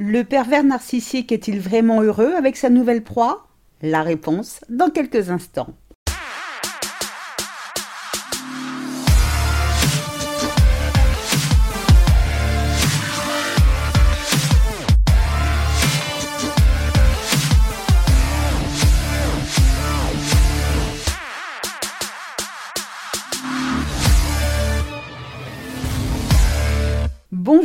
Le pervers narcissique est-il vraiment heureux avec sa nouvelle proie? La réponse dans quelques instants.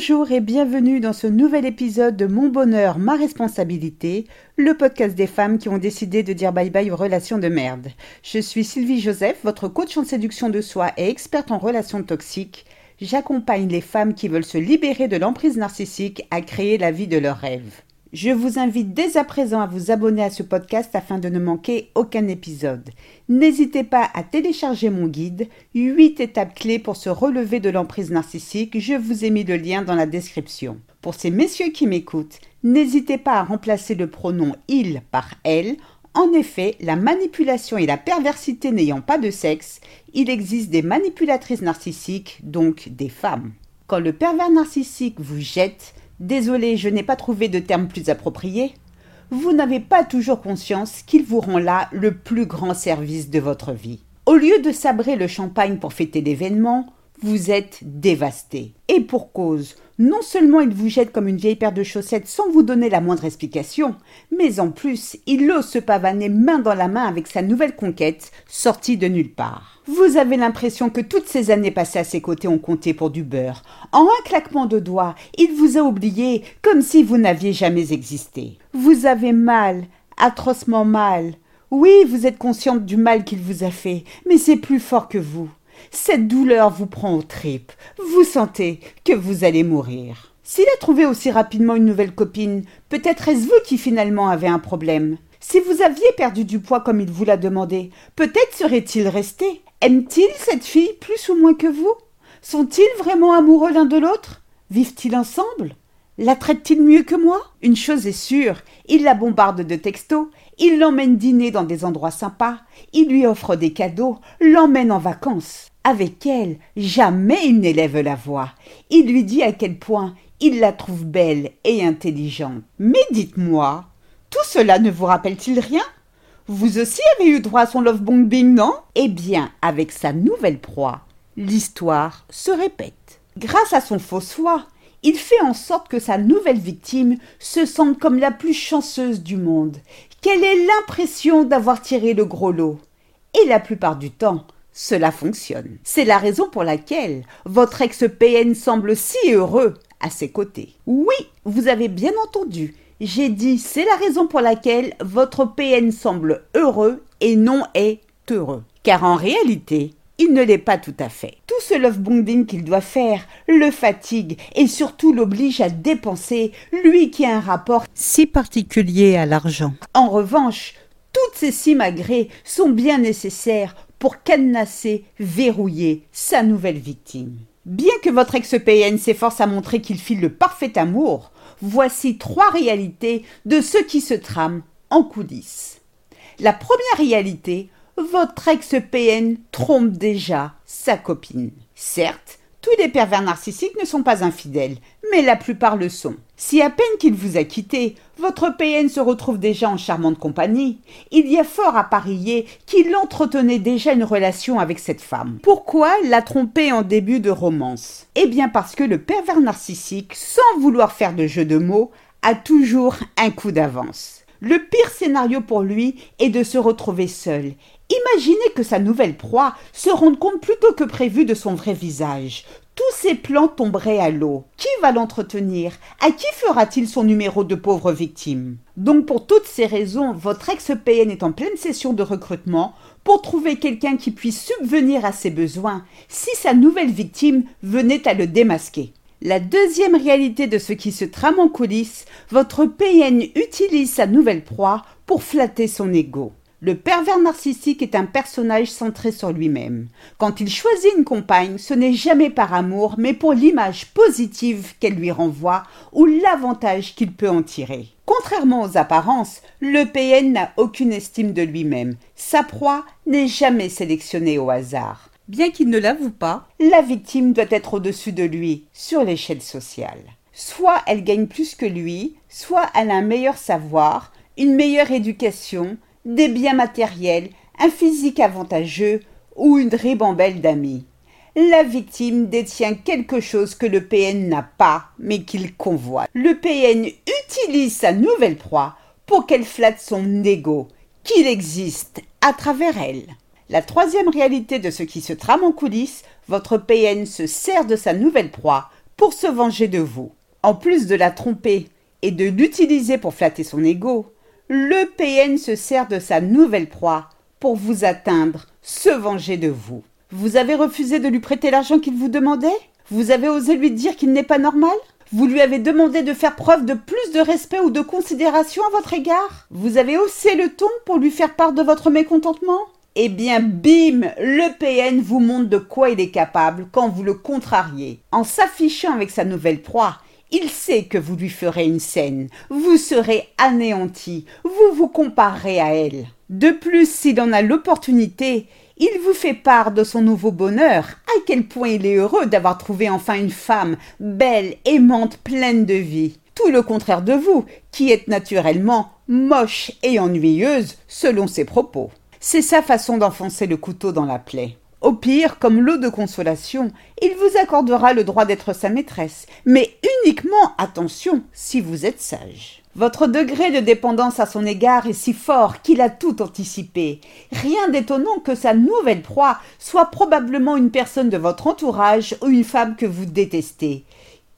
Bonjour et bienvenue dans ce nouvel épisode de Mon bonheur, ma responsabilité, le podcast des femmes qui ont décidé de dire bye bye aux relations de merde. Je suis Sylvie Joseph, votre coach en séduction de soi et experte en relations toxiques. J'accompagne les femmes qui veulent se libérer de l'emprise narcissique à créer la vie de leurs rêves. Je vous invite dès à présent à vous abonner à ce podcast afin de ne manquer aucun épisode. N'hésitez pas à télécharger mon guide 8 étapes clés pour se relever de l'emprise narcissique. Je vous ai mis le lien dans la description. Pour ces messieurs qui m'écoutent, n'hésitez pas à remplacer le pronom il par elle. En effet, la manipulation et la perversité n'ayant pas de sexe, il existe des manipulatrices narcissiques, donc des femmes. Quand le pervers narcissique vous jette, Désolé, je n'ai pas trouvé de terme plus approprié. Vous n'avez pas toujours conscience qu'il vous rend là le plus grand service de votre vie. Au lieu de sabrer le champagne pour fêter l'événement, vous êtes dévasté. Et pour cause, non seulement il vous jette comme une vieille paire de chaussettes sans vous donner la moindre explication, mais en plus, il ose se pavaner main dans la main avec sa nouvelle conquête, sortie de nulle part. Vous avez l'impression que toutes ces années passées à ses côtés ont compté pour du beurre. En un claquement de doigts, il vous a oublié comme si vous n'aviez jamais existé. Vous avez mal, atrocement mal. Oui, vous êtes consciente du mal qu'il vous a fait, mais c'est plus fort que vous. Cette douleur vous prend aux tripes. Vous sentez que vous allez mourir. S'il a trouvé aussi rapidement une nouvelle copine, peut-être est-ce vous qui finalement avez un problème. Si vous aviez perdu du poids comme il vous l'a demandé, peut-être serait-il resté. Aime-t-il cette fille plus ou moins que vous? Sont-ils vraiment amoureux l'un de l'autre? Vivent-ils ensemble? La traite-t-il mieux que moi? Une chose est sûre, il la bombarde de textos, il l'emmène dîner dans des endroits sympas, il lui offre des cadeaux, l'emmène en vacances. Avec elle, jamais il n'élève la voix. Il lui dit à quel point il la trouve belle et intelligente. Mais dites-moi, tout cela ne vous rappelle-t-il rien? Vous aussi avez eu droit à son love bombing, non? Eh bien, avec sa nouvelle proie, l'histoire se répète. Grâce à son faux soi, il fait en sorte que sa nouvelle victime se sente comme la plus chanceuse du monde, qu'elle ait l'impression d'avoir tiré le gros lot? Et la plupart du temps, cela fonctionne. C'est la raison pour laquelle votre ex-PN semble si heureux à ses côtés. Oui, vous avez bien entendu. J'ai dit c'est la raison pour laquelle votre PN semble heureux et non est heureux. Car en réalité, il ne l'est pas tout à fait. Tout ce love bonding qu'il doit faire le fatigue et surtout l'oblige à dépenser, lui qui a un rapport si particulier à l'argent. En revanche, toutes ces simagrées sont bien nécessaires pour cadenasser, verrouiller sa nouvelle victime. Bien que votre ex-PN s'efforce à montrer qu'il file le parfait amour, voici trois réalités de ce qui se trame en coulisses. La première réalité, votre ex-PN trompe déjà sa copine. Certes, tous les pervers narcissiques ne sont pas infidèles, mais la plupart le sont. Si à peine qu'il vous a quitté, votre PN se retrouve déjà en charmante compagnie, il y a fort à parier qu'il entretenait déjà une relation avec cette femme. Pourquoi la tromper en début de romance? Eh bien parce que le pervers narcissique, sans vouloir faire de jeu de mots, a toujours un coup d'avance. Le pire scénario pour lui est de se retrouver seul Imaginez que sa nouvelle proie se rende compte plus tôt que prévu de son vrai visage. Tous ses plans tomberaient à l'eau. Qui va l'entretenir? À qui fera-t-il son numéro de pauvre victime? Donc pour toutes ces raisons, votre ex-PN est en pleine session de recrutement pour trouver quelqu'un qui puisse subvenir à ses besoins si sa nouvelle victime venait à le démasquer. La deuxième réalité de ce qui se trame en coulisses, votre PN utilise sa nouvelle proie pour flatter son ego. Le pervers narcissique est un personnage centré sur lui-même. Quand il choisit une compagne, ce n'est jamais par amour, mais pour l'image positive qu'elle lui renvoie ou l'avantage qu'il peut en tirer. Contrairement aux apparences, le PN n'a aucune estime de lui-même. Sa proie n'est jamais sélectionnée au hasard. Bien qu'il ne l'avoue pas, la victime doit être au-dessus de lui sur l'échelle sociale. soit elle gagne plus que lui, soit elle a un meilleur savoir, une meilleure éducation, des biens matériels, un physique avantageux ou une ribambelle d'amis. La victime détient quelque chose que le PN n'a pas, mais qu'il convoite. Le PN utilise sa nouvelle proie pour qu'elle flatte son ego, qu'il existe à travers elle. La troisième réalité de ce qui se trame en coulisses, votre PN se sert de sa nouvelle proie pour se venger de vous. En plus de la tromper et de l'utiliser pour flatter son ego, le PN se sert de sa nouvelle proie pour vous atteindre, se venger de vous. Vous avez refusé de lui prêter l'argent qu'il vous demandait? Vous avez osé lui dire qu'il n'est pas normal? Vous lui avez demandé de faire preuve de plus de respect ou de considération à votre égard? Vous avez haussé le ton pour lui faire part de votre mécontentement? Eh bien, bim, le PN vous montre de quoi il est capable quand vous le contrariez. En s'affichant avec sa nouvelle proie, il sait que vous lui ferez une scène, vous serez anéanti, vous vous comparerez à elle. De plus, s'il en a l'opportunité, il vous fait part de son nouveau bonheur, à quel point il est heureux d'avoir trouvé enfin une femme, belle, aimante, pleine de vie. Tout le contraire de vous, qui êtes naturellement moche et ennuyeuse, selon ses propos. C'est sa façon d'enfoncer le couteau dans la plaie. Au pire, comme lot de consolation, il vous accordera le droit d'être sa maîtresse, mais uniquement, attention, si vous êtes sage. Votre degré de dépendance à son égard est si fort qu'il a tout anticipé. Rien d'étonnant que sa nouvelle proie soit probablement une personne de votre entourage ou une femme que vous détestez.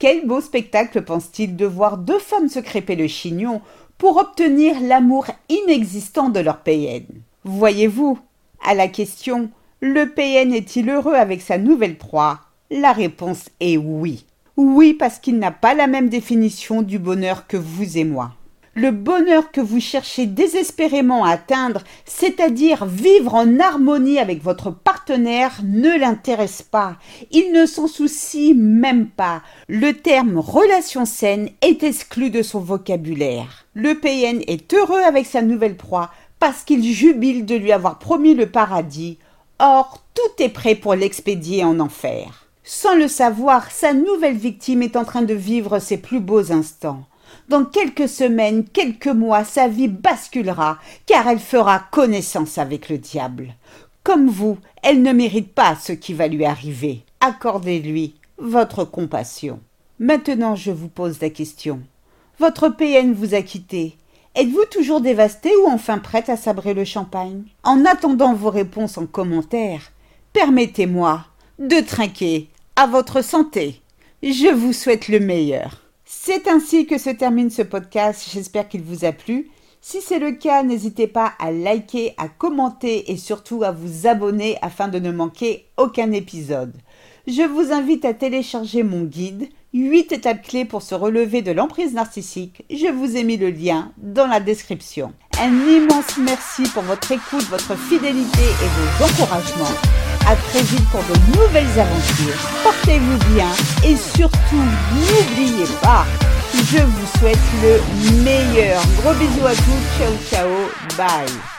Quel beau spectacle pense-t-il de voir deux femmes se crêper le chignon pour obtenir l'amour inexistant de leur PN Voyez-vous, à la question Le PN est-il heureux avec sa nouvelle proie? La réponse est oui. Oui, parce qu'il n'a pas la même définition du bonheur que vous et moi. Le bonheur que vous cherchez désespérément à atteindre, c'est-à-dire vivre en harmonie avec votre partenaire, ne l'intéresse pas. Il ne s'en soucie même pas. Le terme relation saine est exclu de son vocabulaire. Le PN est heureux avec sa nouvelle proie parce qu'il jubile de lui avoir promis le paradis. Or, tout est prêt pour l'expédier en enfer. Sans le savoir, sa nouvelle victime est en train de vivre ses plus beaux instants. Dans quelques semaines, quelques mois, sa vie basculera, car elle fera connaissance avec le diable. Comme vous, elle ne mérite pas ce qui va lui arriver. Accordez-lui votre compassion. Maintenant, je vous pose la question. Votre PN vous a quitté. Êtes-vous toujours dévasté ou enfin prête à sabrer le champagne? En attendant vos réponses en commentaire, permettez-moi de trinquer à votre santé. Je vous souhaite le meilleur. C'est ainsi que se termine ce podcast. J'espère qu'il vous a plu. Si c'est le cas, n'hésitez pas à liker, à commenter et surtout à vous abonner afin de ne manquer aucun épisode. Je vous invite à télécharger mon guide 8 étapes clés pour se relever de l'emprise narcissique. Je vous ai mis le lien dans la description. Un immense merci pour votre écoute, votre fidélité et vos encouragements. À très vite pour de nouvelles aventures. Portez-vous bien et surtout n'oubliez pas, je vous souhaite le meilleur. Gros bisous à tous. Ciao ciao. Bye.